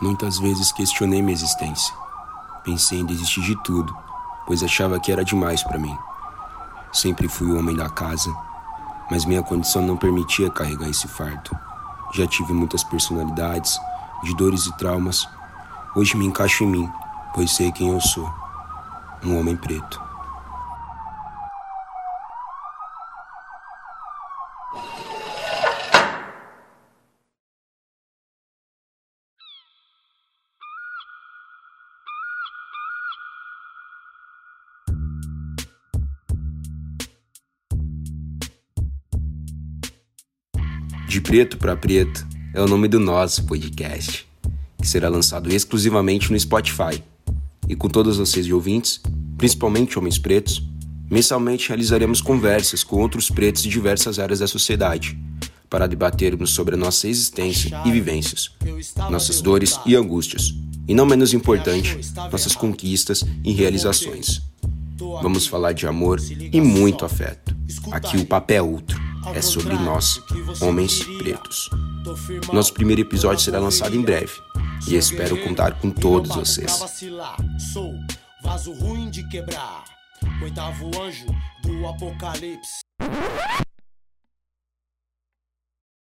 Muitas vezes questionei minha existência. Pensei em desistir de tudo, pois achava que era demais para mim. Sempre fui o homem da casa, mas minha condição não permitia carregar esse fardo. Já tive muitas personalidades, de dores e traumas. Hoje me encaixo em mim, pois sei quem eu sou. Um homem preto. De Preto para Preto é o nome do nosso podcast, que será lançado exclusivamente no Spotify. E com todos vocês ouvintes, principalmente homens pretos, mensalmente realizaremos conversas com outros pretos de diversas áreas da sociedade, para debatermos sobre a nossa existência e vivências, nossas dores e angústias, e não menos importante, nossas conquistas e realizações. Vamos falar de amor e muito afeto. Aqui o papo é outro é sobre nós, homens pretos. Nosso primeiro episódio será lançado em breve e espero contar com todos vocês. Sou vaso ruim de quebrar, oitavo anjo do apocalipse.